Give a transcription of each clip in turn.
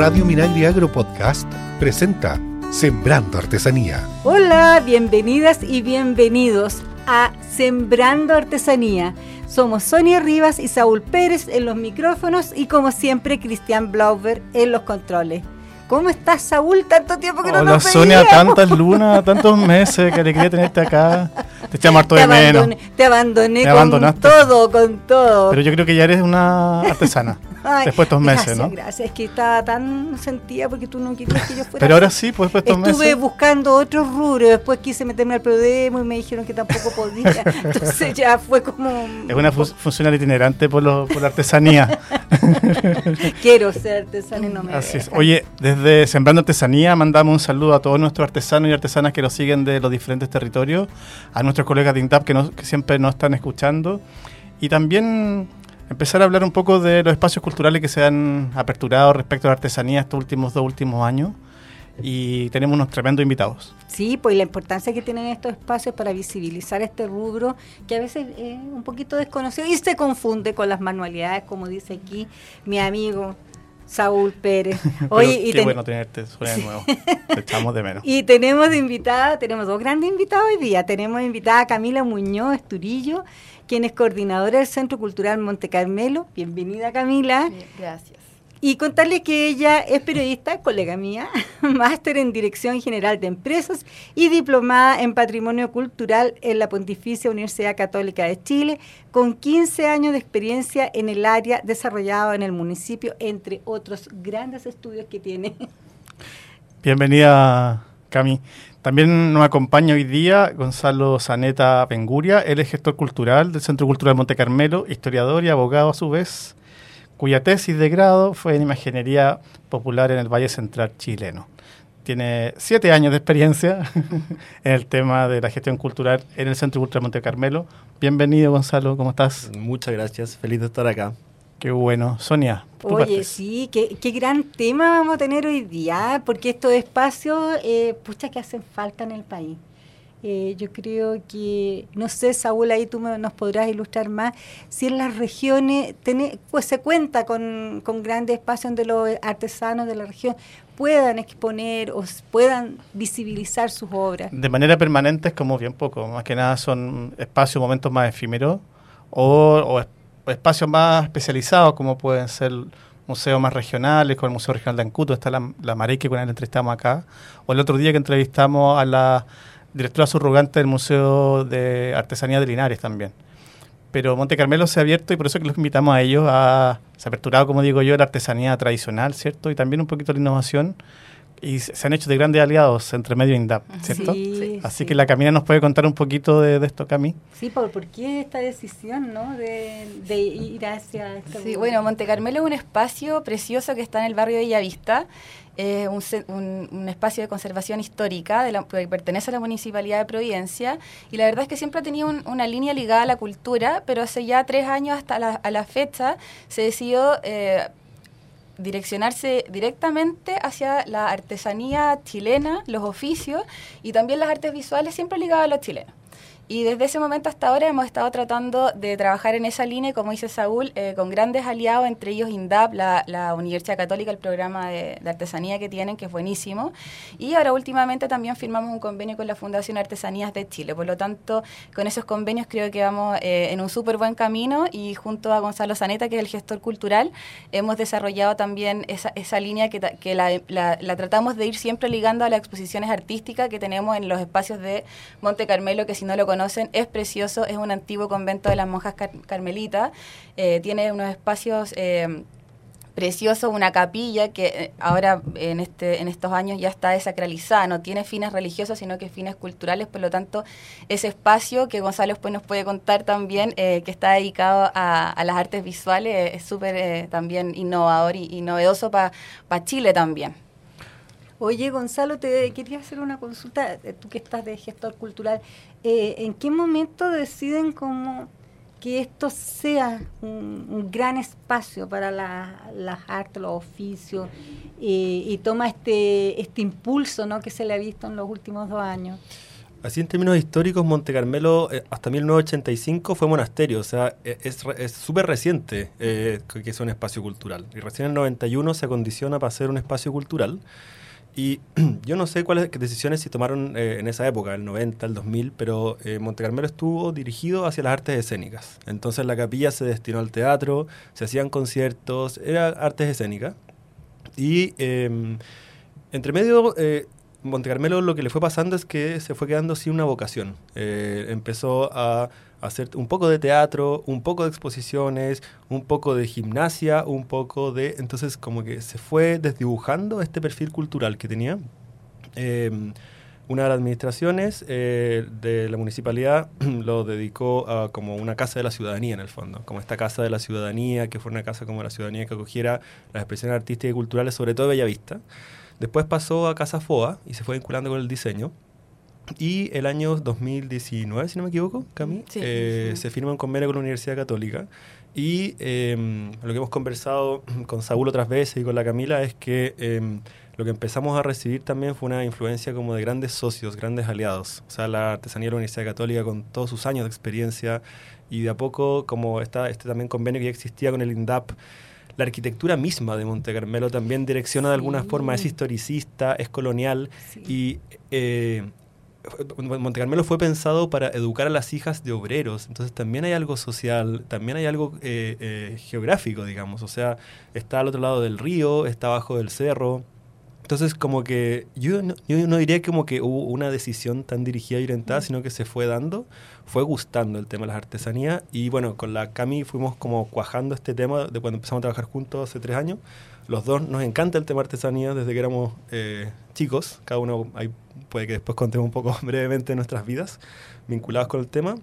Radio Minagri Agro Podcast presenta Sembrando Artesanía. Hola, bienvenidas y bienvenidos a Sembrando Artesanía. Somos Sonia Rivas y Saúl Pérez en los micrófonos y como siempre Cristian Blauber en los controles. ¿Cómo estás, Saúl? Tanto tiempo que no Hola, nos Sonia, veíamos. tantas lunas, tantos meses, que alegría tenerte acá. Te echamos harto Te de menos. abandoné, te abandoné Me con abandonaste. todo, con todo. Pero yo creo que ya eres una artesana. Ay, después de estos meses, gracias, ¿no? Gracias, es que estaba tan sentida porque tú no querías que yo fuera Pero ahora sí, pues después de estos Estuve meses. buscando otros rubros, después quise meterme al Prodemo y me dijeron que tampoco podía. Entonces ya fue como... Es una fu- funcional itinerante por, lo- por la artesanía. Quiero ser artesana y no me Así es. Oye, desde Sembrando Artesanía mandamos un saludo a todos nuestros artesanos y artesanas que nos siguen de los diferentes territorios, a nuestros colegas de INTAP que, nos- que siempre nos están escuchando y también empezar a hablar un poco de los espacios culturales que se han aperturado respecto a la artesanía estos últimos dos últimos años y tenemos unos tremendos invitados. Sí, pues la importancia que tienen estos espacios para visibilizar este rubro que a veces es un poquito desconocido y se confunde con las manualidades, como dice aquí mi amigo Saúl Pérez. Oye, Pero y qué ten- bueno tenerte de nuevo. Te echamos de menos. Y tenemos invitada, tenemos dos grandes invitados hoy día. Tenemos invitada a Camila Muñoz Esturillo, quien es coordinadora del Centro Cultural Monte Carmelo. Bienvenida Camila. Gracias. Y contarles que ella es periodista, colega mía, máster en Dirección General de Empresas y diplomada en Patrimonio Cultural en la Pontificia Universidad Católica de Chile, con 15 años de experiencia en el área desarrollado en el municipio, entre otros grandes estudios que tiene. Bienvenida, Cami. También nos acompaña hoy día Gonzalo Zaneta Penguria. Él es gestor cultural del Centro Cultural Monte Carmelo, historiador y abogado a su vez, cuya tesis de grado fue en Imaginería Popular en el Valle Central chileno. Tiene siete años de experiencia en el tema de la gestión cultural en el Centro Cultural Monte Carmelo. Bienvenido, Gonzalo, ¿cómo estás? Muchas gracias, feliz de estar acá. Qué bueno. Sonia, Oye, sí, qué, qué gran tema vamos a tener hoy día, porque estos espacios, eh, pucha, que hacen falta en el país. Eh, yo creo que, no sé, Saúl, ahí tú me- nos podrás ilustrar más, si en las regiones tiene- pues se cuenta con, con grandes espacios donde los artesanos de la región puedan exponer o puedan visibilizar sus obras. De manera permanente es como bien poco, más que nada son espacios, momentos más efímeros o, o es- o espacios más especializados como pueden ser museos más regionales, como el Museo Regional de Ancuto, está la, la Marey que con entrevistamos acá, o el otro día que entrevistamos a la directora subrogante del Museo de Artesanía de Linares también. Pero Monte Carmelo se ha abierto y por eso que los invitamos a ellos a... Se ha aperturado, como digo yo, la artesanía tradicional, ¿cierto? Y también un poquito la innovación. Y se han hecho de grandes aliados entre medio e INDAP, ¿cierto? Sí, Así sí. que la Camila nos puede contar un poquito de, de esto, Cami. Sí, ¿por, por qué esta decisión, no? De, de ir hacia este Sí, bueno, Monte Carmelo es un espacio precioso que está en el barrio de Bellavista. Es un, un- un espacio de conservación histórica de la- que pertenece a la Municipalidad de Providencia. Y la verdad es que siempre ha tenido un- una línea ligada a la cultura, pero hace ya tres años hasta la, a la fecha se decidió eh, direccionarse directamente hacia la artesanía chilena, los oficios y también las artes visuales siempre ligadas a los chilenos. Y desde ese momento hasta ahora hemos estado tratando de trabajar en esa línea, como dice Saúl, eh, con grandes aliados, entre ellos INDAP, la, la Universidad Católica, el programa de, artesanía que tienen, que es buenísimo. Y ahora últimamente también firmamos un convenio con la Fundación Artesanías de Chile. Por lo tanto, con esos convenios creo que vamos eh, en un súper buen camino y junto a Gonzalo Zaneta, que es el gestor cultural, hemos desarrollado también esa, esa línea que, que la, la- la tratamos de ir siempre ligando a las exposiciones artísticas que tenemos en los espacios de Monte Carmelo, que si no lo conocen es precioso, es un antiguo convento de las monjas car- carmelitas, eh, tiene unos espacios... eh, precioso, una capilla que eh, ahora en este en estos años ya está desacralizada, no tiene fines religiosos, sino que fines culturales, por lo tanto, ese espacio que Gonzalo después nos puede contar también, eh, que está dedicado a, las artes visuales, eh, es súper también innovador y novedoso para Chile también. Oye, Gonzalo, te quería hacer una consulta, eh, tú que estás de gestor cultural, eh, ¿en qué momento deciden como que esto sea un, un gran espacio para la- las artes, los oficios, eh, y toma este, este impulso ¿no? que se le ha visto en los últimos dos años? Así en términos históricos, Monte Carmelo eh, hasta 1985 fue monasterio, o sea, e, es súper reciente eh, que es un espacio cultural. Y recién en el 91 se acondiciona para ser un espacio cultural. Y yo no sé cuáles decisiones se tomaron eh, en esa época, el 90, el 2000, pero Monte Carmelo estuvo dirigido hacia las artes escénicas. Entonces la capilla se destinó al teatro, se hacían conciertos, era artes escénicas. Y em, entre medio Monte Carmelo lo que le fue pasando es que se fue quedando sin una vocación. Eh, empezó a hacer un poco de teatro, un poco de exposiciones, un poco de gimnasia, un poco de... Entonces como que se fue desdibujando este perfil cultural que tenía. Em, una de las administraciones eh, de la municipalidad lo dedicó a como una casa de la ciudadanía en el fondo, como esta casa de la ciudadanía, que fue una casa como la ciudadanía que acogiera las expresiones artísticas y culturales, sobre todo de Bellavista. Después pasó a Casa FOA y se fue vinculando con el diseño. Y el año 2019, si no me equivoco, Cami, eh, se firma un convenio con la Universidad Católica. Y em, lo que hemos conversado con Saúl otras veces y con la Camila es que em, lo que empezamos a recibir también fue una influencia como de grandes socios, grandes aliados. O sea, la artesanía de la Universidad Católica con todos sus años de experiencia y de a poco como está este también convenio que ya existía con el INDAP la arquitectura misma de Monte Carmelo también direcciona de alguna forma, es historicista, es colonial y eh, Monte Carmelo fue pensado para educar a las hijas de obreros, entonces también hay algo social, también hay algo eh, eh, geográfico, digamos, o sea, está al otro lado del río, está abajo del cerro, entonces, como que yo no, yo no diría como que hubo una decisión tan dirigida y orientada, sino que se fue dando, fue gustando el tema de las artesanías. Y bueno, con la Cami fuimos como cuajando este tema de cuando empezamos a trabajar juntos hace tres años. Los dos nos encanta el tema de artesanía desde que éramos eh, chicos. Cada uno, ahí puede que después contemos un poco brevemente nuestras vidas vinculadas con el tema.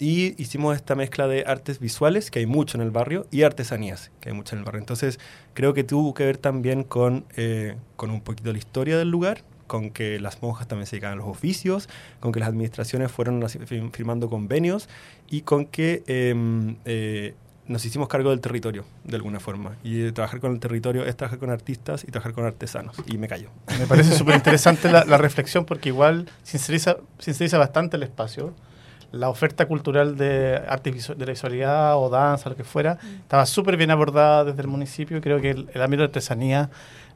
Y hicimos esta mezcla de artes visuales, que hay mucho en el barrio, y artesanías, que hay mucho en el barrio. Entonces, creo que tuvo que ver también con, eh, con un poquito la historia del lugar, con que las monjas también se dedicaban a los oficios, con que las administraciones fueron firmando convenios y con que em, eh, nos hicimos cargo del territorio, de alguna forma. Y trabajar con el territorio es trabajar con artistas y trabajar con artesanos. Y me callo. Me parece súper interesante la, la, reflexión porque igual sinceriza, sinceriza bastante el espacio la oferta cultural de arte de la visualidad o danza, lo que fuera, estaba súper bien abordada desde el municipio. Creo que el, ámbito de artesanía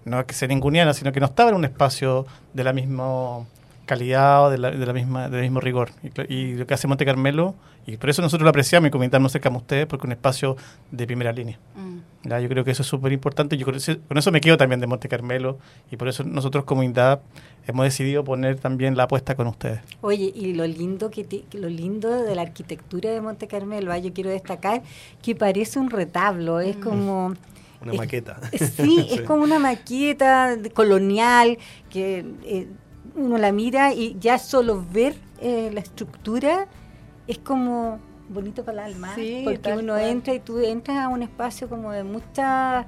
no es que sea ninguniana, sino que no estaba en un espacio de la misma calidad o de la, de la misma, del mismo rigor. Y, lo que hace Monte Carmelo, y por eso nosotros lo apreciamos y comentamos cerca a ustedes, porque es un espacio de primera línea. Mm. Yo creo que eso es súper importante. Yo con eso, con eso me quedo también de Monte Carmelo, y por eso nosotros como INDAP hemos decidido poner también la apuesta con ustedes. Oye, y lo lindo que lo lindo de la arquitectura de Monte Carmelo, ¿ah? yo quiero destacar que parece un retablo, es mm. como una maqueta. Sí, es como una maqueta colonial que eh, uno la mira y ya solo ver eh, la estructura es como bonito para el alma, porque uno entra y tú entras a un espacio como de mucha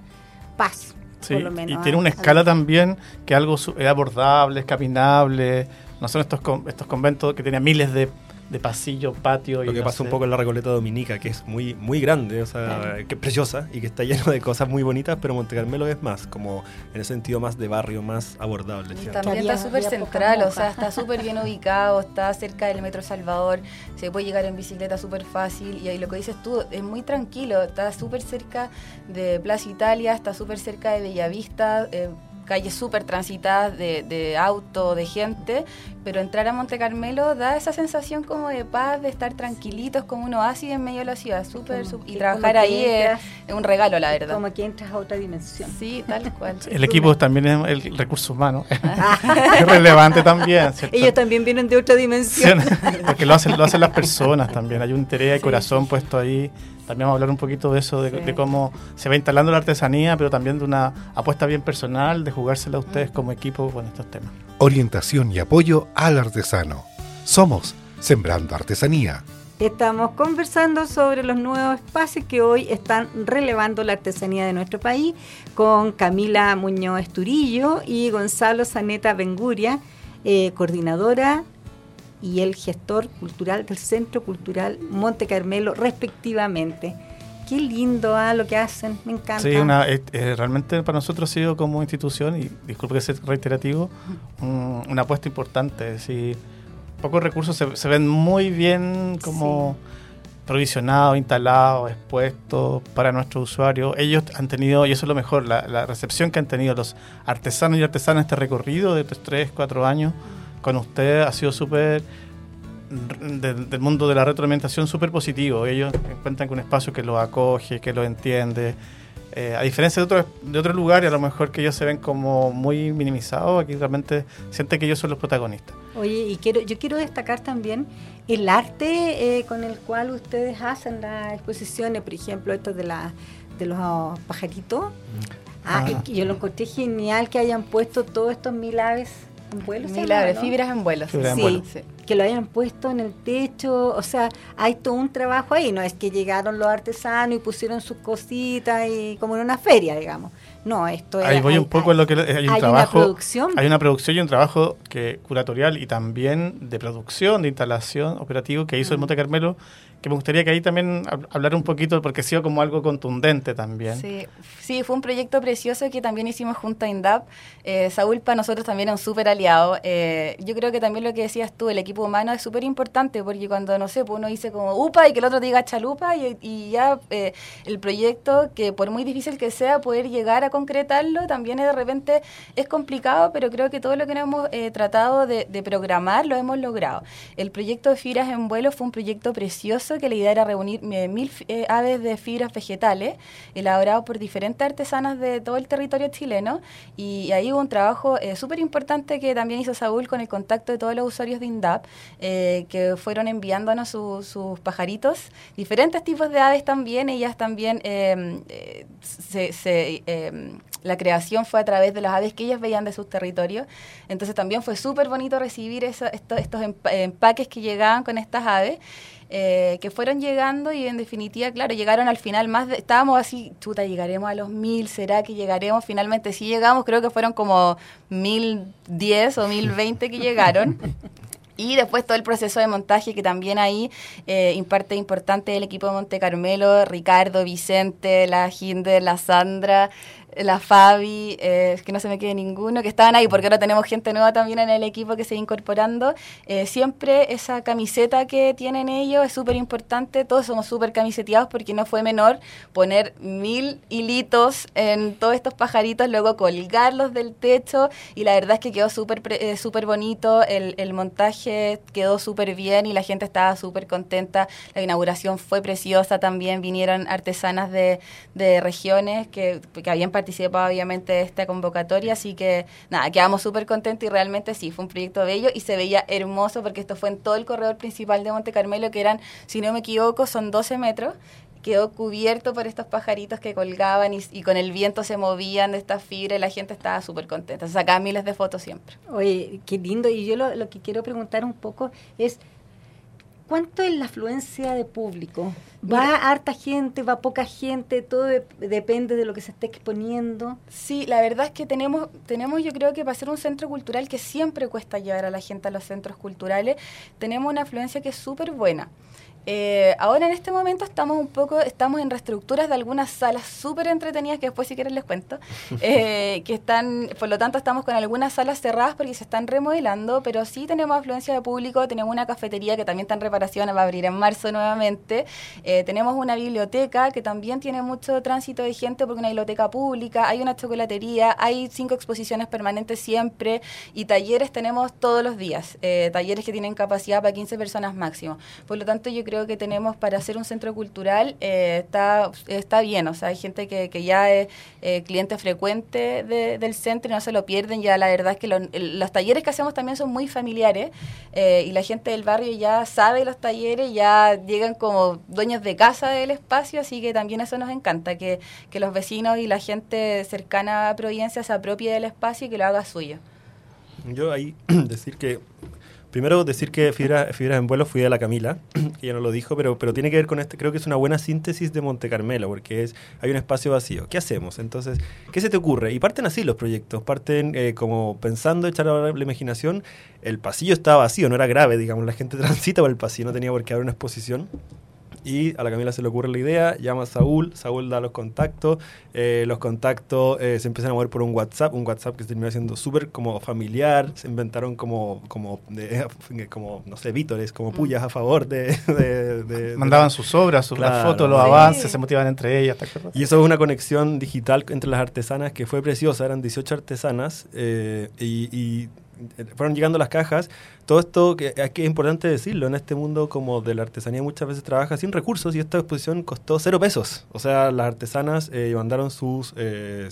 paz. Sí, y tiene una escala también que algo es abordable, es caminable. No son estos, estos conventos que tenían miles de de pasillo, patio. Lo que pasa un poco en la Recoleta Dominica, que es muy, muy grande, o sea, que es preciosa y que está lleno de cosas muy bonitas, pero Monte Carmelo es más, como en el sentido más de barrio, más abordable. también está súper central, o sea, está súper bien ubicado, está cerca del Metro Salvador, se puede llegar en bicicleta súper fácil y ahí lo que dices tú, es muy tranquilo, está súper cerca de Plaza Italia, está súper cerca de Bellavista. Eh, calles súper transitadas de, de, auto, de gente, pero entrar a Monte Carmelo da esa sensación como de paz, de estar tranquilitos, como uno así en medio de la ciudad, súper, y trabajar ahí es, un regalo, la verdad. Como que entras a otra dimensión. Sí, tal cual. el equipo también es el recurso humano, es relevante también. Ellos también vienen de otra dimensión. porque lo hacen, lo hacen las personas también, hay un interés de corazón puesto ahí también vamos a hablar un poquito de eso, de, cómo se va instalando la artesanía, pero también de una apuesta bien personal, de jugársela a ustedes como equipo con estos temas. Orientación y apoyo al artesano. Somos Sembrando Artesanía. Estamos conversando sobre los nuevos espacios que hoy están relevando la artesanía de nuestro país con Camila Muñoz Esturillo y Gonzalo Zaneta Benguria, eh, coordinadora y el gestor cultural del Centro Cultural Monte Carmelo, respectivamente. Qué lindo ¿ah? lo que hacen, me encanta. Sí, realmente para nosotros ha sido como institución, y disculpe que sea reiterativo, una apuesta importante. pocos recursos se, se ven muy bien como provisionados, instalados, expuestos para nuestros usuarios. Ellos han tenido, y eso es lo mejor, la, la recepción que han tenido los artesanos y artesanas en este recorrido de estos 3, 4 años con usted ha sido súper de- del mundo de la retroalimentación súper positivo. Ellos encuentran un espacio que los acoge, que los entiende. Eh, a diferencia de otros de otros lugares, a lo mejor que ellos se ven como muy minimizados, aquí realmente sienten que ellos son los protagonistas. Oye, y quiero, yo quiero destacar también el arte eh, con el cual ustedes hacen las exposiciones, por ejemplo, esto de, la, de los pajaritos. Ah, Ah. yo lo encontré genial que hayan puesto todos estos mil aves en vuelo. ¿se Mil llama, aves, no? fibras en vuelo. Fibras en Sí. vuelo. Sí. Que lo hayan puesto en el techo, o sea, hay todo un trabajo ahí, no es que llegaron los artesanos y pusieron sus cositas y como en una feria, digamos. No, esto Ahí era- voy hay- un poco en lo que hay un hay una trabajo. producción. Hay una producción y un trabajo que curatorial y también de producción, de instalación operativo que hizo el Mm. Monte Carmelo, que me gustaría que ahí también hab- hablar un poquito, porque ha sido como algo contundente también. Sí, sí, fue un proyecto precioso que también hicimos junto a INDAP. Eh, Saúl para nosotros también es un súper aliado. Eh, yo creo que también lo que decías tú, el equipo humano es súper importante porque cuando, no sé, pues uno dice como UPA y que el otro diga chalupa y, y ya eh, el proyecto, que por muy difícil que sea, poder llegar a concretarlo también de repente es complicado, pero creo que todo lo que hemos eh, tratado de, de programar lo hemos logrado. El proyecto de fibras en vuelo fue un proyecto precioso que la idea era reunir eh, mil eh, aves de fibras vegetales elaborados por diferentes artesanas de todo el territorio chileno y ahí hubo un trabajo eh, súper importante que también hizo Saúl con el contacto de todos los usuarios de INDAP eh, que fueron enviándonos su- sus pajaritos, diferentes tipos de aves también, ellas también eh, se, se, eh, la creación fue a través de las aves que ellas veían de sus territorios. Entonces también fue súper bonito recibir eso- esto- estos empa- empaques que llegaban con estas aves. que fueron llegando y en definitiva, claro, llegaron al final más de, estábamos así, chuta, llegaremos a los mil, ¿será que llegaremos? Finalmente sí llegamos, creo que fueron como mil diez o mil veinte que llegaron. Y después todo el proceso de montaje que también ahí eh, parte importante del equipo de Monte Carmelo, Ricardo, Vicente, la Hinder, la Sandra, la Fabi, eh, que no se me quede ninguno, que estaban ahí, porque ahora tenemos gente nueva también en el equipo que se va incorporando. Eh, siempre esa camiseta que tienen ellos es súper importante, todos somos súper camiseteados porque no fue menor poner mil hilitos en todos estos pajaritos, luego colgarlos del techo y la verdad es que quedó súper eh, bonito, el, el montaje quedó súper bien y la gente estaba súper contenta, la inauguración fue preciosa también, vinieron artesanas de, de regiones que, que habían participado obviamente de esta convocatoria, así que nada, quedamos súper contentos y realmente sí, fue un proyecto bello y se veía hermoso porque esto fue en todo el corredor principal de Monte Carmelo, que eran, si no me equivoco, son 12 metros quedó cubierto por estos pajaritos que colgaban y, con el viento se movían de estas fibras y la gente estaba súper contenta. Se sacaban miles de fotos siempre. Oye, qué lindo. Y yo lo que quiero preguntar un poco es, ¿cuánto es la afluencia de público? ¿Va Mira. harta gente, va poca gente? Todo de- depende de lo que se esté exponiendo. Sí, la verdad es que tenemos, tenemos yo creo que para ser un centro cultural que siempre cuesta llevar a la gente a los centros culturales, tenemos una afluencia que es súper buena. Eh, ahora en este momento estamos un poco, estamos en reestructuras de algunas salas súper entretenidas que después si quieren les cuento, eh, que están, por lo tanto estamos con algunas salas cerradas porque se están remodelando, pero sí tenemos afluencia de público, tenemos una cafetería que también está en reparación, va a abrir en marzo nuevamente, eh, tenemos una biblioteca que también tiene mucho tránsito de gente porque una biblioteca pública, hay una chocolatería, hay cinco exposiciones permanentes siempre y talleres tenemos todos los días, eh, talleres que tienen capacidad para 15 personas máximo. Por lo tanto, yo creo que tenemos para hacer un centro cultural eh, está, está bien, o sea, hay gente que, que ya es eh, cliente frecuente de- del centro y no se lo pierden, ya la verdad es que lo- el- los talleres que hacemos también son muy familiares eh, y la gente del barrio ya sabe los talleres, ya llegan como dueños de casa del espacio, así que también eso nos encanta, que, que los vecinos y la gente cercana a Providencia se apropie del espacio y que lo haga suyo. Yo ahí decir que. Primero decir que Fibra- Fibras en Vuelo fui de la Camila, que ya no lo dijo, pero, pero tiene que ver con este, creo que es una buena síntesis de Monte Carmelo, porque es, hay un espacio vacío. ¿Qué hacemos? Entonces, ¿qué se te ocurre? Y parten así los proyectos, parten eh, como pensando, echar a la imaginación. El pasillo estaba vacío, no era grave, digamos, la gente transita el pasillo, no tenía por qué haber una exposición. Y a la Camila se le ocurre la idea, llama a Saúl, Saúl da los contactos, eh, los contactos eh, se empiezan a mover por un WhatsApp, un WhatsApp que se terminó siendo súper como familiar, se inventaron como, como, de- como no sé, vítores, como pullas a favor de... de- de- Mandaban de- sus obras, sus las fotos, los Sí. avances, se motivaban entre ellas. Y eso es una conexión digital entre las artesanas que fue preciosa, eran 18 artesanas eh, y, y, eh, fueron llegando las cajas. Todo esto que, que es importante decirlo, en este mundo como de la artesanía muchas veces trabaja sin recursos y esta exposición costó cero pesos. O sea, las artesanas eh, mandaron sus, eh,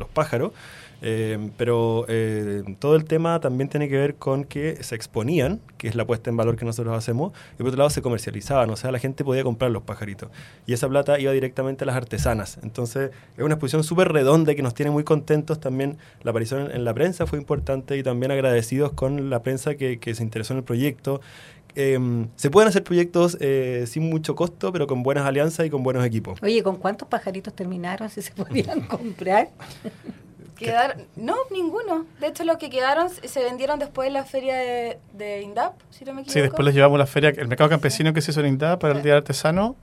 los pájaros, eh, pero eh, todo el tema también tiene que ver con que se exponían, que es la puesta en valor que nosotros hacemos, y por otro lado se comercializaban, o sea, la gente podía comprar los pajaritos. Y esa plata iba directamente a las artesanas. Entonces, es una exposición súper redonda que nos tiene muy contentos. También la aparición en la prensa fue importante y también agradecidos con la prensa que, que se interesó en el proyecto. Eh, se pueden hacer proyectos eh, sin mucho costo, pero con buenas alianzas y con buenos equipos. Oye, ¿con cuántos pajaritos terminaron si se podían comprar? Quedar, no, ninguno. De hecho, los que quedaron se vendieron después en la feria de, de INDAP, si no me equivoco. Sí, después los llevamos a la feria, el mercado campesino que se hizo en Indá para el Día del Artesano.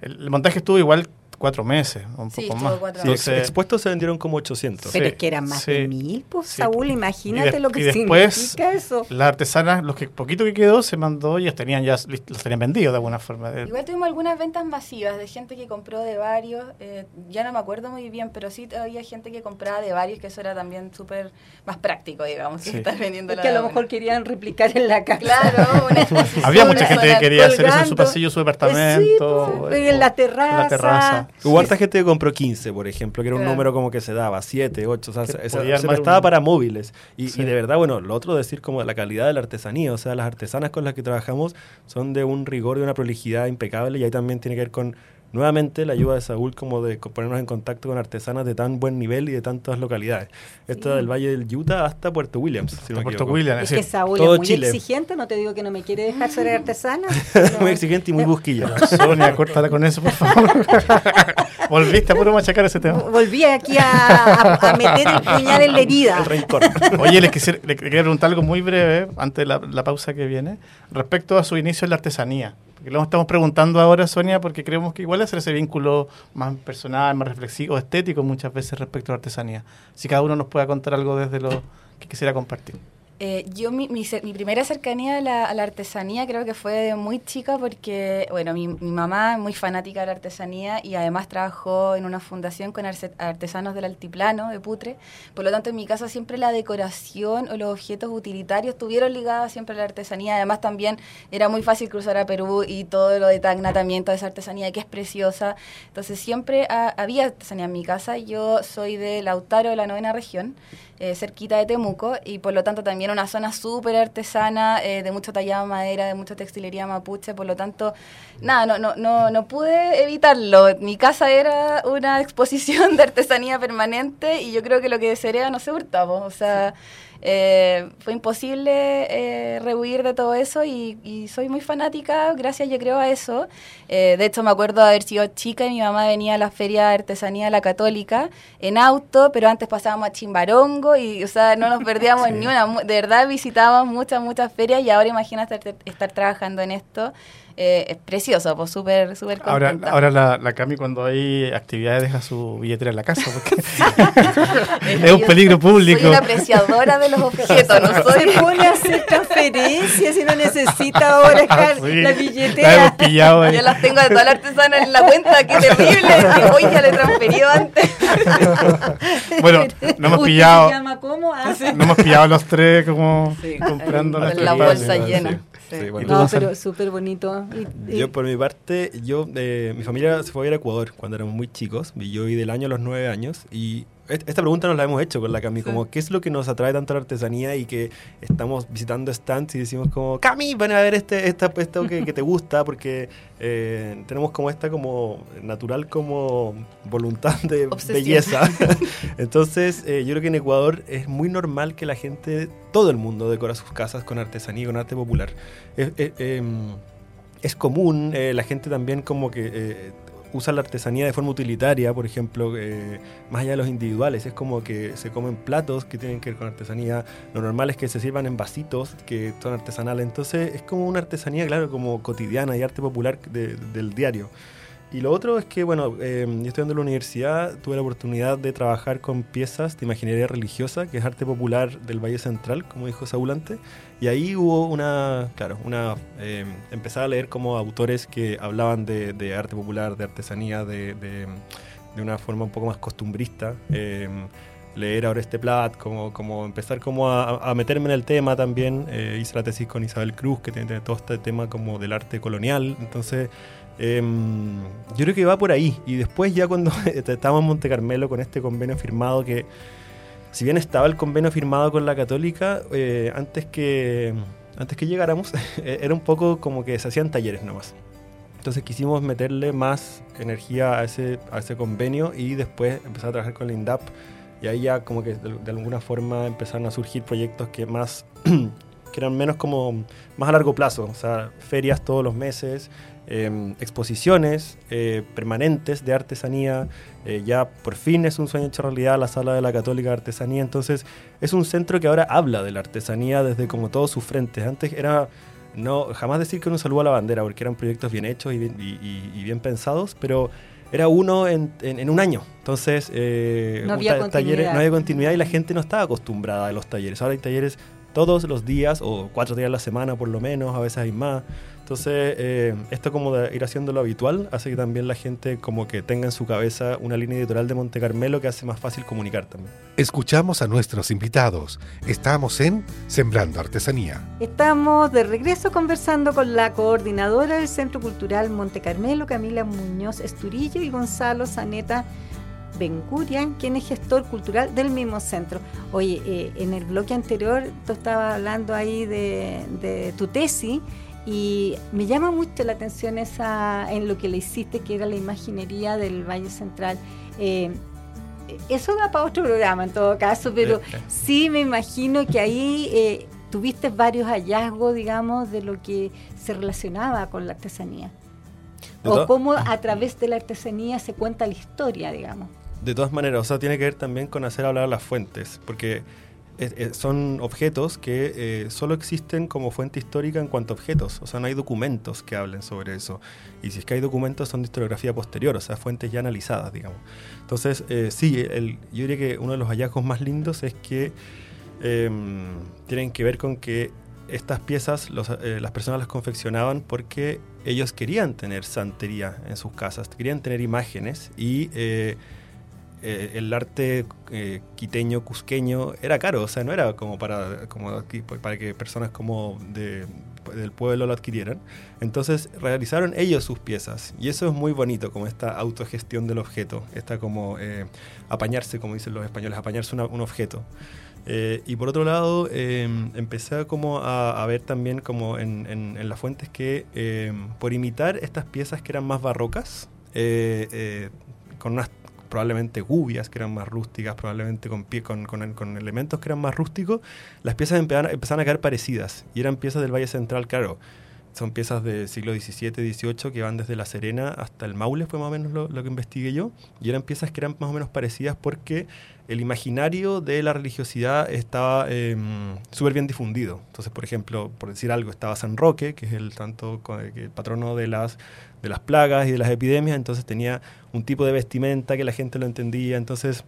El, el montaje estuvo igual cuatro meses, un Sí, poco más. cuatro Sí, meses. ex- expuestos se vendieron como 800. Pero es que eran más sí. de mil, pues Sí. Saúl, Y imagínate de- lo que y después, significa eso. Las artesanas, los que poquito que quedó, se mandó y ellos tenían ya los tenían vendidos de alguna forma. Eh, Igual tuvimos algunas ventas masivas de gente que compró de varios, eh, ya no me acuerdo muy bien, pero sí había gente que compraba de varios, que eso era también súper más práctico, digamos, que Sí. estar vendiendo Es la que a lo mejor querían replicar en la casa. Claro, una exposición. Había mucha gente que quería hacer eso en su pasillo, su departamento. Sí, pues, eh, en la terraza. Hubo harta gente que compró 15, por ejemplo, que era un Claro. número como que se daba, 7, 8, o sea, se, se- podía se armar prestaba un- para móviles. Y, Sí. y de verdad, bueno, lo otro decir como de la calidad de la artesanía, o sea, las artesanas con las que trabajamos son de un rigor y una prolijidad impecable y ahí también tiene que ver con, nuevamente, la ayuda de Saúl como de ponernos en contacto con artesanas de tan buen nivel y de tantas localidades. Esta del Valle del Utah hasta Puerto Williams, si no me Puerto equivoco. William, Es es que Saúl todo es muy Chile. exigente, no te digo que no me quiere dejar ser artesana. muy exigente y muy busquilla. Sonia, córtala con eso, por favor. Volviste a puro machacar ese tema. Volví aquí a, a- a meter el puñal en la herida. El rencor. Oye, les quisiera, le quería preguntar algo muy breve, antes de la, la pausa que viene, respecto a su inicio en la artesanía. Lo estamos preguntando ahora, Sonia, porque creemos que igual hacer ese vínculo más personal, más reflexivo, estético muchas veces respecto a la artesanía. Si cada uno nos pueda contar algo desde lo que quisiera compartir. Eh, yo, mi, mi, mi primera cercanía a la, artesanía creo que fue muy chica porque, bueno, mi, mamá es muy fanática de la artesanía y además trabajó en una fundación con artesanos del altiplano de Putre. Por lo tanto, en mi casa siempre la decoración o los objetos utilitarios estuvieron ligados siempre a la artesanía. Además, también era muy fácil cruzar a Perú y todo lo de Tacna también, toda esa artesanía que es preciosa. Entonces, siempre ha- había artesanía en mi casa. Yo soy de Lautaro, de la novena región eh, cerquita de Temuco y por lo tanto también una zona súper artesana, eh, de mucho tallado de madera, de mucha textilería mapuche, por lo tanto, nada, no, no, no, no pude evitarlo. Mi casa era una exposición de artesanía permanente y yo creo que lo que desearía no se hurtaba, o sea... eh, fue imposible eh, rehuir de todo eso y, y soy muy fanática, gracias yo creo a eso. Eh, de hecho me acuerdo de haber sido chica y mi mamá venía a la feria de artesanía de la católica en auto, pero antes pasábamos a Chimbarongo y o sea, no nos perdíamos en ni una. De verdad visitábamos muchas, muchas ferias y ahora imagínate estar, estar trabajando en esto. Eh, es precioso, pues súper, súper Ahora, contenta. ahora la, la Cami cuando hay actividades deja su billetera en la casa porque es un peligro público. Soy una apreciadora de los objetos, no soy... Se pone a hacer transferencias y no necesita ahora Ah, sí. la La hemos billetera. pillado ahí. Yo las tengo de toda la artesana en la cuenta, qué terrible. Que hoy ya le he transferido antes. Bueno, no hemos ¿Usted pillado, se llama cómo? Ah, no hemos pillado los tres como Sí, comprando con la cosas. bolsa llena. Sí, bueno. No, pero súper bonito. Y- y- Yo, por mi parte, yo, eh, mi familia se fue a ir a Ecuador cuando éramos muy chicos. Yo viví del año a los nueve años. Y esta pregunta nos la hemos hecho con la Cami, como ¿qué es lo que nos atrae tanto a la artesanía y que estamos visitando stands y decimos como, Cami, ven a ver este, esta, esto que, que te gusta? Porque eh, tenemos como esta como natural como voluntad de Obsesión. belleza. Entonces, eh, yo creo que en Ecuador es muy normal que la gente, todo el mundo decora sus casas con artesanía y con arte popular. Es, em, es común, eh, la gente también como que... usan la artesanía de forma utilitaria, por ejemplo, eh, más allá de los individuales. Es como que se comen platos que tienen que ver con artesanía. Lo normal es que se sirvan en vasitos que son artesanales. Entonces es como una artesanía, claro, como cotidiana y arte popular del diario. Y lo otro es que, bueno, eh, yo estudiando en la universidad tuve la oportunidad de trabajar con piezas de imaginería religiosa, que es arte popular del Valle Central, como dijo Saúl antes. Y ahí hubo una, claro, una, eh, empezar a leer como autores que hablaban de, arte popular, de artesanía, de, una forma un poco más costumbrista. Eh, leer ahora este plat, como, como empezar como a, meterme en el tema también. Eh, hice la tesis con Isabel Cruz, que tiene todo este tema como del arte colonial. Entonces Em, yo creo que va por ahí. Y después ya cuando estábamos en Monte Carmelo con este convenio firmado que, si bien estaba el convenio firmado con la católica, eh, antes, que, antes que llegáramos, era un poco como que se hacían talleres nomás. Entonces quisimos meterle más energía a ese, a ese convenio y después empezar a trabajar con la INDAP. Y ahí ya como que de, de alguna forma empezaron a surgir proyectos que más que eran menos como más a largo plazo, o sea, ferias todos los meses, Em, exposiciones eh, permanentes de artesanía. Eh, ya por fin es un sueño hecho realidad la Sala de la Católica de Artesanía. Entonces es un centro que ahora habla de la artesanía desde como todos sus frentes. Antes era no jamás decir que uno saludo a la bandera porque eran proyectos bien hechos y bien, pensados, pero era uno en, un año. Entonces, eh, no, había talleres, no había continuidad y la gente no estaba acostumbrada a los talleres. Ahora hay talleres todos los días o cuatro días a la semana por lo menos, a veces hay más. Entonces, eh, esto como de ir haciendo lo habitual hace que también la gente como que tenga en su cabeza una línea editorial de Monte Carmelo que hace más fácil comunicar también. Escuchamos a nuestros invitados. Estamos en Sembrando Artesanía. Estamos de regreso conversando con la coordinadora del Centro Cultural Monte Carmelo, Camila Muñoz Esturillo y Gonzalo Zaneta Bencurian, quien es gestor cultural del mismo centro. Oye, eh, en el bloque anterior tú estabas hablando ahí de, de tu tesis y me llama mucho la atención esa en lo que le hiciste, que era la imaginería del Valle Central. Eh, eso da para otro programa en todo caso, pero sí me imagino que ahí eh, tuviste varios hallazgos, digamos, de lo que se relacionaba con la artesanía. O cómo a través de la artesanía se cuenta la historia, digamos. De todas maneras, o sea, tiene que ver también con hacer hablar las fuentes, porque son objetos que eh, solo existen como fuente histórica en cuanto a objetos, o sea, no hay documentos que hablen sobre eso. Y si es que hay documentos son de historiografía posterior, o sea, fuentes ya analizadas, digamos. Entonces, eh, sí, el, yo diría que uno de los hallazgos más lindos es que em, tienen que ver con que estas piezas eh, las personas las confeccionaban porque ellos querían tener santería en sus casas, querían tener imágenes y eh, el arte eh, quiteño, cusqueño, era caro, o sea, no era como para, como para que personas como de, del pueblo lo adquirieran. Entonces realizaron ellos sus piezas y eso es muy bonito, como esta autogestión del objeto, esta como eh, apañarse, como dicen los españoles, apañarse un objeto. y por otro lado, empecé como a, ver también como en, en las fuentes que por imitar estas piezas que eran más barrocas, con unas probablemente gubias que eran más rústicas, probablemente con, pie, con, con, elementos que eran más rústicos, las piezas empezaron, a quedar parecidas. Y eran piezas del Valle Central, claro. Son piezas del siglo XVII, XVIII que van desde La Serena hasta el Maule, fue más o menos lo, que investigué yo. Y eran piezas que eran más o menos parecidas porque el imaginario de la religiosidad estaba em, súper bien difundido. Entonces, por ejemplo, por decir algo, estaba San Roque, que es el tanto patrono de las de las plagas y de las epidemias, entonces tenía un tipo de vestimenta que la gente lo entendía, entonces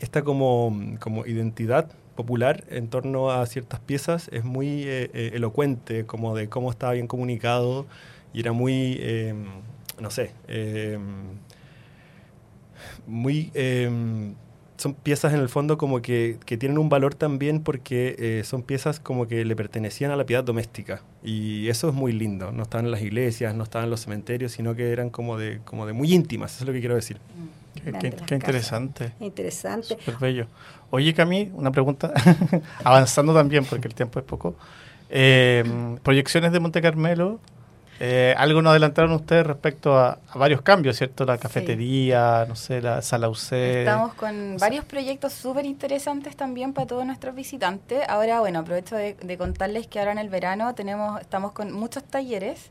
esta como, como identidad popular en torno a ciertas piezas es muy eh, eh, elocuente, como de cómo estaba bien comunicado y era muy, em, no sé, em, muy em, son piezas en el fondo como que, tienen un valor también porque eh, son piezas como que le pertenecían a la piedad doméstica. Y eso es muy lindo. No estaban en las iglesias, no estaban en los cementerios, sino que eran como de, como de muy íntimas. Eso es lo que quiero decir. Mm. Qué, interesante. Interesante. Súper bello. Oye, Cami, una pregunta. Avanzando también, porque el tiempo es poco. Eh, proyecciones de Monte Carmelo eh, algo nos adelantaron ustedes respecto a, varios cambios, ¿cierto? La cafetería, no sé, la sala UC. Estamos con varios proyectos súper interesantes también para todos nuestros visitantes. Ahora, bueno, aprovecho de, contarles que ahora en el verano tenemos, estamos con muchos talleres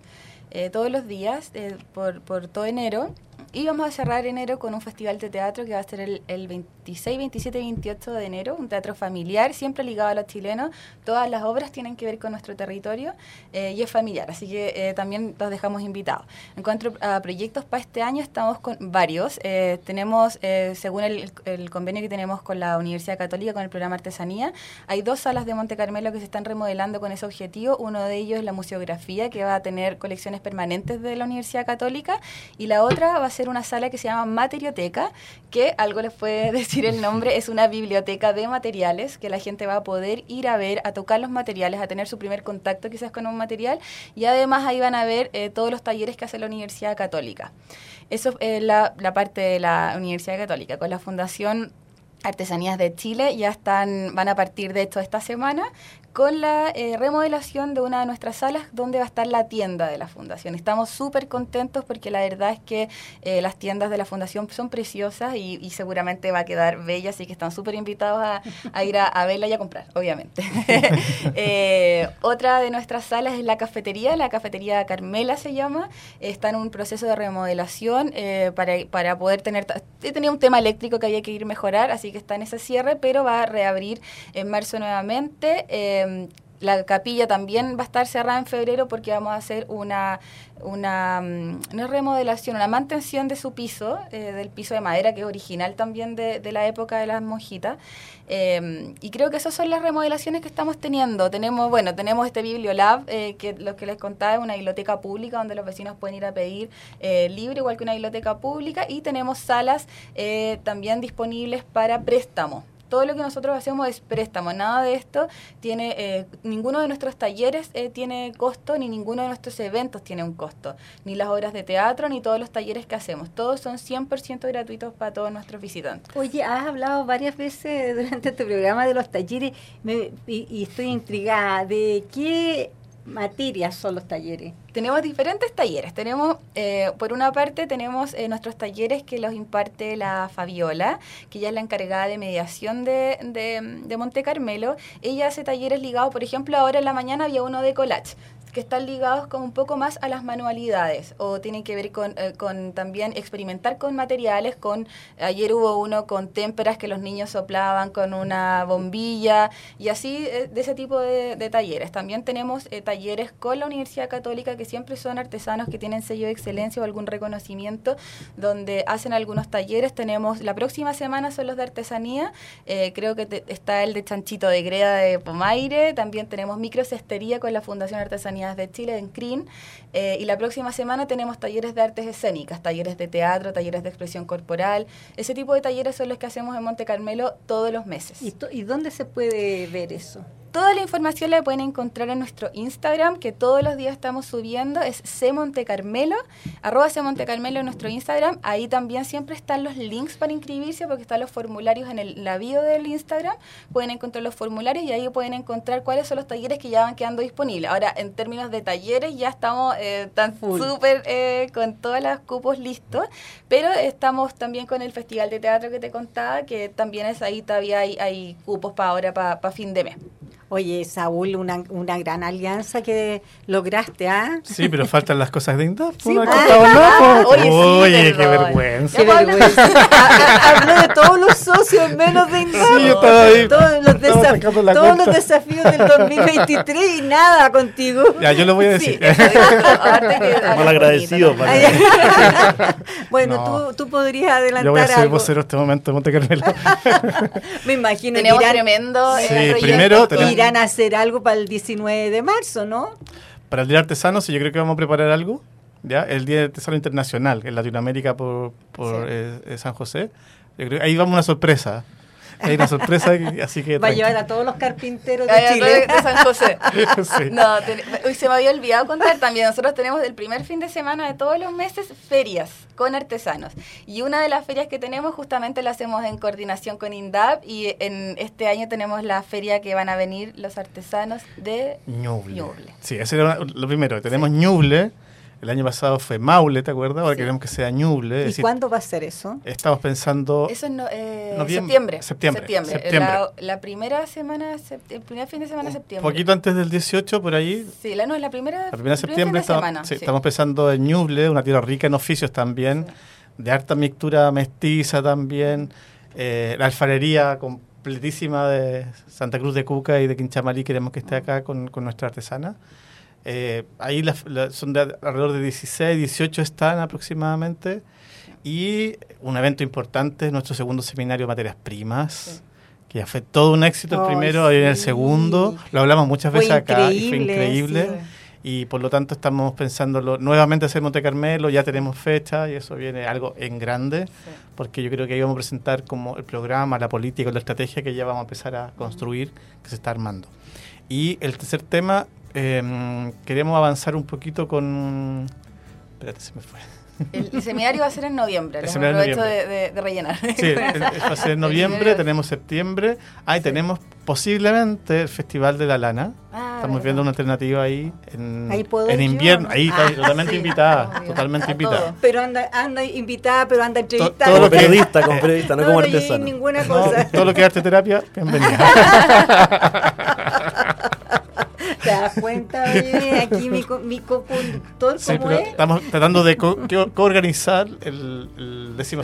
eh, todos los días eh, por, por todo enero. Y vamos a cerrar enero con un festival de teatro que va a ser el, el 26, 27 y 28 de enero, un teatro familiar, siempre ligado a los chilenos. Todas las obras tienen que ver con nuestro territorio eh, y es familiar, así que eh, también los dejamos invitados. En cuanto a proyectos para este año, estamos con varios. Eh, tenemos, eh, según el, el convenio que tenemos con la Universidad Católica, con el programa Artesanía, hay dos salas de Monte Carmelo que se están remodelando con ese objetivo. Uno de ellos es la museografía, que va a tener colecciones permanentes de la Universidad Católica, y la otra va a ser una sala que se llama Materioteca, que algo les puede decir el nombre, es una biblioteca de materiales que la gente va a poder ir a ver, a tocar los materiales, a tener su primer contacto quizás con un material, y además ahí van a ver eh, todos los talleres que hace la Universidad Católica. Eso es la, la parte de la Universidad Católica. Con la Fundación Artesanías de Chile ya están, van a partir de esto esta semana con la eh, remodelación de una de nuestras salas donde va a estar la tienda de la fundación. Estamos súper contentos porque la verdad es que eh, las tiendas de la fundación son preciosas y, seguramente va a quedar bella, así que están súper invitados a, ir a, verla y a comprar, obviamente. eh, otra de nuestras salas es la cafetería, la cafetería Carmela se llama, está en un proceso de remodelación para, para poder tener, tenía un tema eléctrico que había que ir mejorar, así que está en ese cierre, pero va a reabrir en marzo nuevamente. Eh, la capilla también va a estar cerrada en febrero porque vamos a hacer una, una, una remodelación, una mantención de su piso, eh, del piso de madera, que es original también de, la época de las monjitas. Eh, y creo que esas son las remodelaciones que estamos teniendo. Tenemos, bueno, tenemos este Bibliolab, eh, que lo que les contaba es una biblioteca pública donde los vecinos pueden ir a pedir eh, libre, igual que una biblioteca pública, y tenemos salas también disponibles para préstamo todo lo que nosotros hacemos es préstamo, nada de esto tiene, eh, ninguno de nuestros talleres eh, tiene costo, ni ninguno de nuestros eventos tiene un costo, ni las obras de teatro, ni todos los talleres que hacemos, todos son 100% gratuitos para todos nuestros visitantes. Oye, has hablado varias veces durante este programa de los talleres y estoy intrigada de qué materias son los talleres? Tenemos diferentes talleres. Tenemos, eh, por una parte, tenemos eh, nuestros talleres que los imparte la Fabiola, que ella es la encargada de mediación de, de, de Monte Carmelo. Ella hace talleres ligados, por ejemplo, ahora en la mañana había uno de collage que están ligados con un poco más a las manualidades o tienen que ver con, eh, con también experimentar con materiales, con ayer hubo uno con témperas que los niños soplaban con una bombilla y así eh, de ese tipo de, talleres. También tenemos eh, talleres con la Universidad Católica que siempre son artesanos que tienen sello de excelencia o algún reconocimiento donde hacen algunos talleres. Tenemos la próxima semana son los de artesanía, creo que te, está el de Chanchito de Greda de Pomaire, también tenemos microcestería con la Fundación Artesanía de Chile, en CRIN, eh, y la próxima semana tenemos talleres de artes escénicas, talleres de teatro, talleres de expresión corporal. Ese tipo de talleres son los que hacemos en Monte Carmelo todos los meses. ¿Y, ¿Y dónde se puede ver eso? Toda la información la pueden encontrar en nuestro Instagram, que todos los días estamos subiendo, es cmontecarmelo, arroba cmontecarmelo en nuestro Instagram. Ahí también siempre están los links para inscribirse, porque están los formularios en el, la bio del Instagram. Pueden encontrar los formularios y ahí pueden encontrar cuáles son los talleres que ya van quedando disponibles. Ahora, en términos de talleres, ya estamos eh, tan súper eh, con todos los cupos listos, pero estamos también con el Festival de Teatro que te contaba, que también es ahí todavía hay, hay cupos para ahora, para pa fin de mes. Oye, Saúl, una, una gran alianza que lograste, ¿ah? Sí, pero faltan las cosas de INDAP. Sí, ¿no? ah, Oye, sí, Oye qué vergüenza. Qué vergüenza. Habló de todos los socios menos de INDAP. Sí, yo estaba ahí. Todos, los, desaf todos desafíos del 2023 y nada contigo. Ya, yo lo voy a Sí, decir. Malagradecido, bonito Ay, bueno, No. tú, tú podrías adelantar Yo voy a ser algo. vocero este momento de Monte Carmelo. Me imagino que Tenemos tremendo Sí, primero tenemos- a hacer algo para el 19 de marzo, ¿no? Para el Día Artesano, sí, yo creo que vamos a preparar algo. ¿ya? El Día Artesano Internacional en Latinoamérica por, por Sí. eh, eh, San José. Yo creo que ahí vamos a una sorpresa. Hay una sorpresa, así que. Va a llevar a todos los carpinteros de Chile. de San José. Sí. No, ten- uy, se me había olvidado contar también. Nosotros tenemos el primer fin de semana de todos los meses ferias con artesanos. Y una de las ferias que tenemos justamente la hacemos en coordinación con INDAP y en este año tenemos la feria que van a venir los artesanos de Ñuble. Ñuble. Sí, eso era lo primero. Tenemos Ñuble. El año pasado fue Maule, ¿te acuerdas? Ahora Sí. queremos que sea Ñuble. es ¿Y decir, cuándo va a ser eso? Estamos pensando. Eso es no, eh, Noviembre. septiembre. Septiembre, Septiembre. septiembre. La, la primera semana, el primer fin de semana de septiembre. poquito antes del 18, por ahí. Sí, la, no, la primera, La primera septiembre de estamos, semana, sí, sí. estamos pensando en Ñuble, una tierra rica en oficios también, de harta mixtura mestiza también. Eh, la alfarería completísima de Santa Cruz de Cuca y de Quinchamalí queremos que esté acá con, con nuestra artesana. Eh, ahí la- la- son de alrededor de 16, 18 están aproximadamente. Y un evento importante, nuestro segundo seminario de materias primas, que ya fue todo un éxito el primero, hoy en el sí. segundo. Lo hablamos muchas Fue veces acá y fue increíble, sí. Y por lo tanto estamos pensándolo nuevamente hacer Monte Carmelo, ya tenemos fecha y eso viene algo en grande, porque yo creo que ahí vamos a presentar como el programa, la política, la estrategia que ya vamos a empezar a construir, que se está armando. Y el tercer tema, eh, queremos avanzar un poquito con... Espérate, se me fue. El, el seminario va a ser en noviembre, El lo aprovecho de, noviembre. de- de rellenar. Sí, es- va a ser en noviembre, tenemos septiembre. Ah, y tenemos posiblemente el Festival de la Lana. Ah, Estamos verdad. viendo una alternativa ahí en, Ahí puedo en invierno. ¿no? Ahí está Ah, totalmente sí, invitada, obvio. totalmente A invitada. todo. Pero anda, anda invitada, pero anda entrevistada. todo lo que- periodista, como periodista, no, no, como no artesano. ninguna No, cosa. todo lo que es arte terapia, bienvenida. ¿Te das cuenta? Oye, aquí mi, co- mi co-conductor, Sí, ¿cómo es? estamos tratando de co- co- coorganizar el, el décima,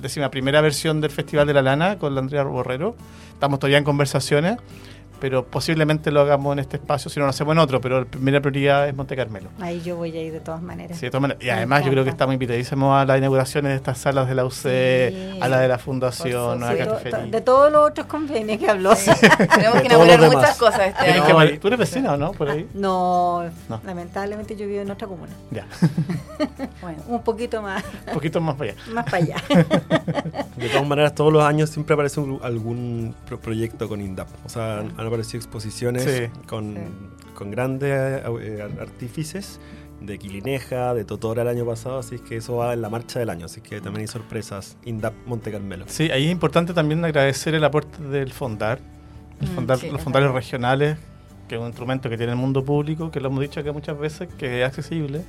décima primera versión del Festival de la Lana con la Andrea Borrero. Estamos todavía en conversaciones, pero posiblemente lo hagamos en este espacio, si no lo hacemos en otro, pero la primera prioridad es Monte Carmelo. Ahí yo voy a ir de todas maneras. Sí, de todas maneras. Y además yo creo que estamos invitadísimos a las inauguraciones de estas salas de la UC, Sí. a la de la Fundación, a Sí, la to- cafetería. de todos los otros convenios que habló. Tenemos que inaugurar muchas cosas este año. que ¿Tú eres vecina o no? Por ahí. No, No. lamentablemente yo vivo en otra comuna. Ya, Bueno, Un poquito más, un poquito más para allá. más para allá. De todas maneras, todos los años siempre aparece un- algún pro- proyecto con INDAP. O sea, han, han aparecido exposiciones Sí. con, Sí. con grandes eh, artífices de Quilineja, de Totora el año pasado, así que eso va en la marcha del año, así que también hay sorpresas. INDAP Monte Carmelo. Sí, ahí es importante también agradecer el aporte del Fondar, el Mm, Fondar- sí, los es fondarios verdad. regionales, que es un instrumento que tiene el mundo público, que lo hemos dicho acá muchas veces, que es accesible.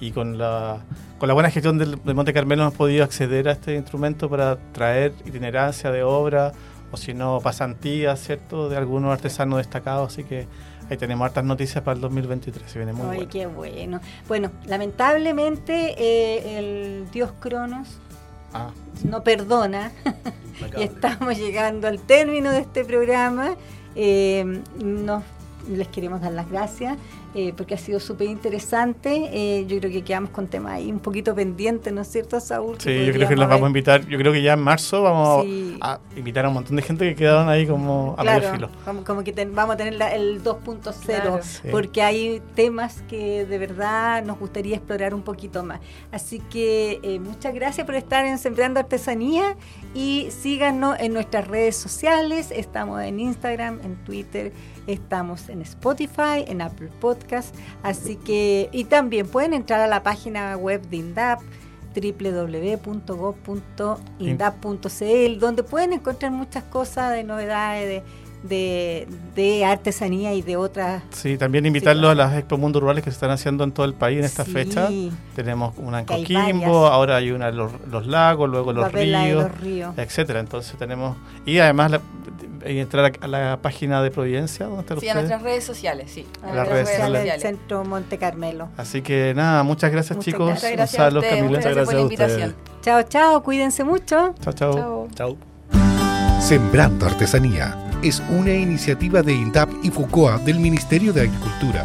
Y con la, con la buena gestión del, de Monte Carmelo hemos podido acceder a este instrumento para traer itinerancia de obra, o si no, pasantías, ¿cierto?, de algunos artesanos destacados. Así que ahí tenemos hartas noticias para el 2023, se viene muy Oye, bueno. qué bueno. Bueno, lamentablemente eh, el dios Cronos Ah, no perdona y estamos llegando al término de este programa. Eh, nos, les queremos dar las gracias eh, porque ha sido súper interesante. Eh, yo creo que quedamos con temas ahí un poquito pendientes, ¿no es cierto, Saúl? Sí, yo creo que los podríamos vamos a invitar. Yo creo que ya en marzo vamos Sí. a, invitar a un montón de gente que quedaron ahí como a medio Claro, filo. como, como que ten- vamos a tener la- el 2.0, Claro. Sí. porque hay temas que de verdad nos gustaría explorar un poquito más. Así que eh, muchas gracias por estar en Sembrando Artesanía y síganos en nuestras redes sociales. Estamos en Instagram, en Twitter, estamos en Spotify, en Apple Podcast. Así que, y también pueden entrar a la página web de INDAP www.gov.indap.cl donde pueden encontrar muchas cosas de novedades de, de, de artesanía y de otras Sí, también invitarlos Sí, a las Expo Mundo Rurales que se están haciendo en todo el país en esta Sí. fecha. Tenemos una en hay Coquimbo, ahora hay una en los, los lagos, luego los ríos, los ríos. etcétera. Entonces tenemos y además la- y entrar a la página de Providencia, donde están sí, a ustedes. nuestras redes sociales, sí. A las las redes redes sociales. del Centro Monte Carmelo. Así que nada, muchas gracias Muchas chicos, gracias. Muchas gracias a Gonzalo, ustedes, Camila. muchas gracias por la Muchas gracias a invitación. Chao, chao, cuídense mucho. Chao, chao. Chao. Chao. Sembrando Artesanía es una iniciativa de INDAP y FUCOA del Ministerio de Agricultura.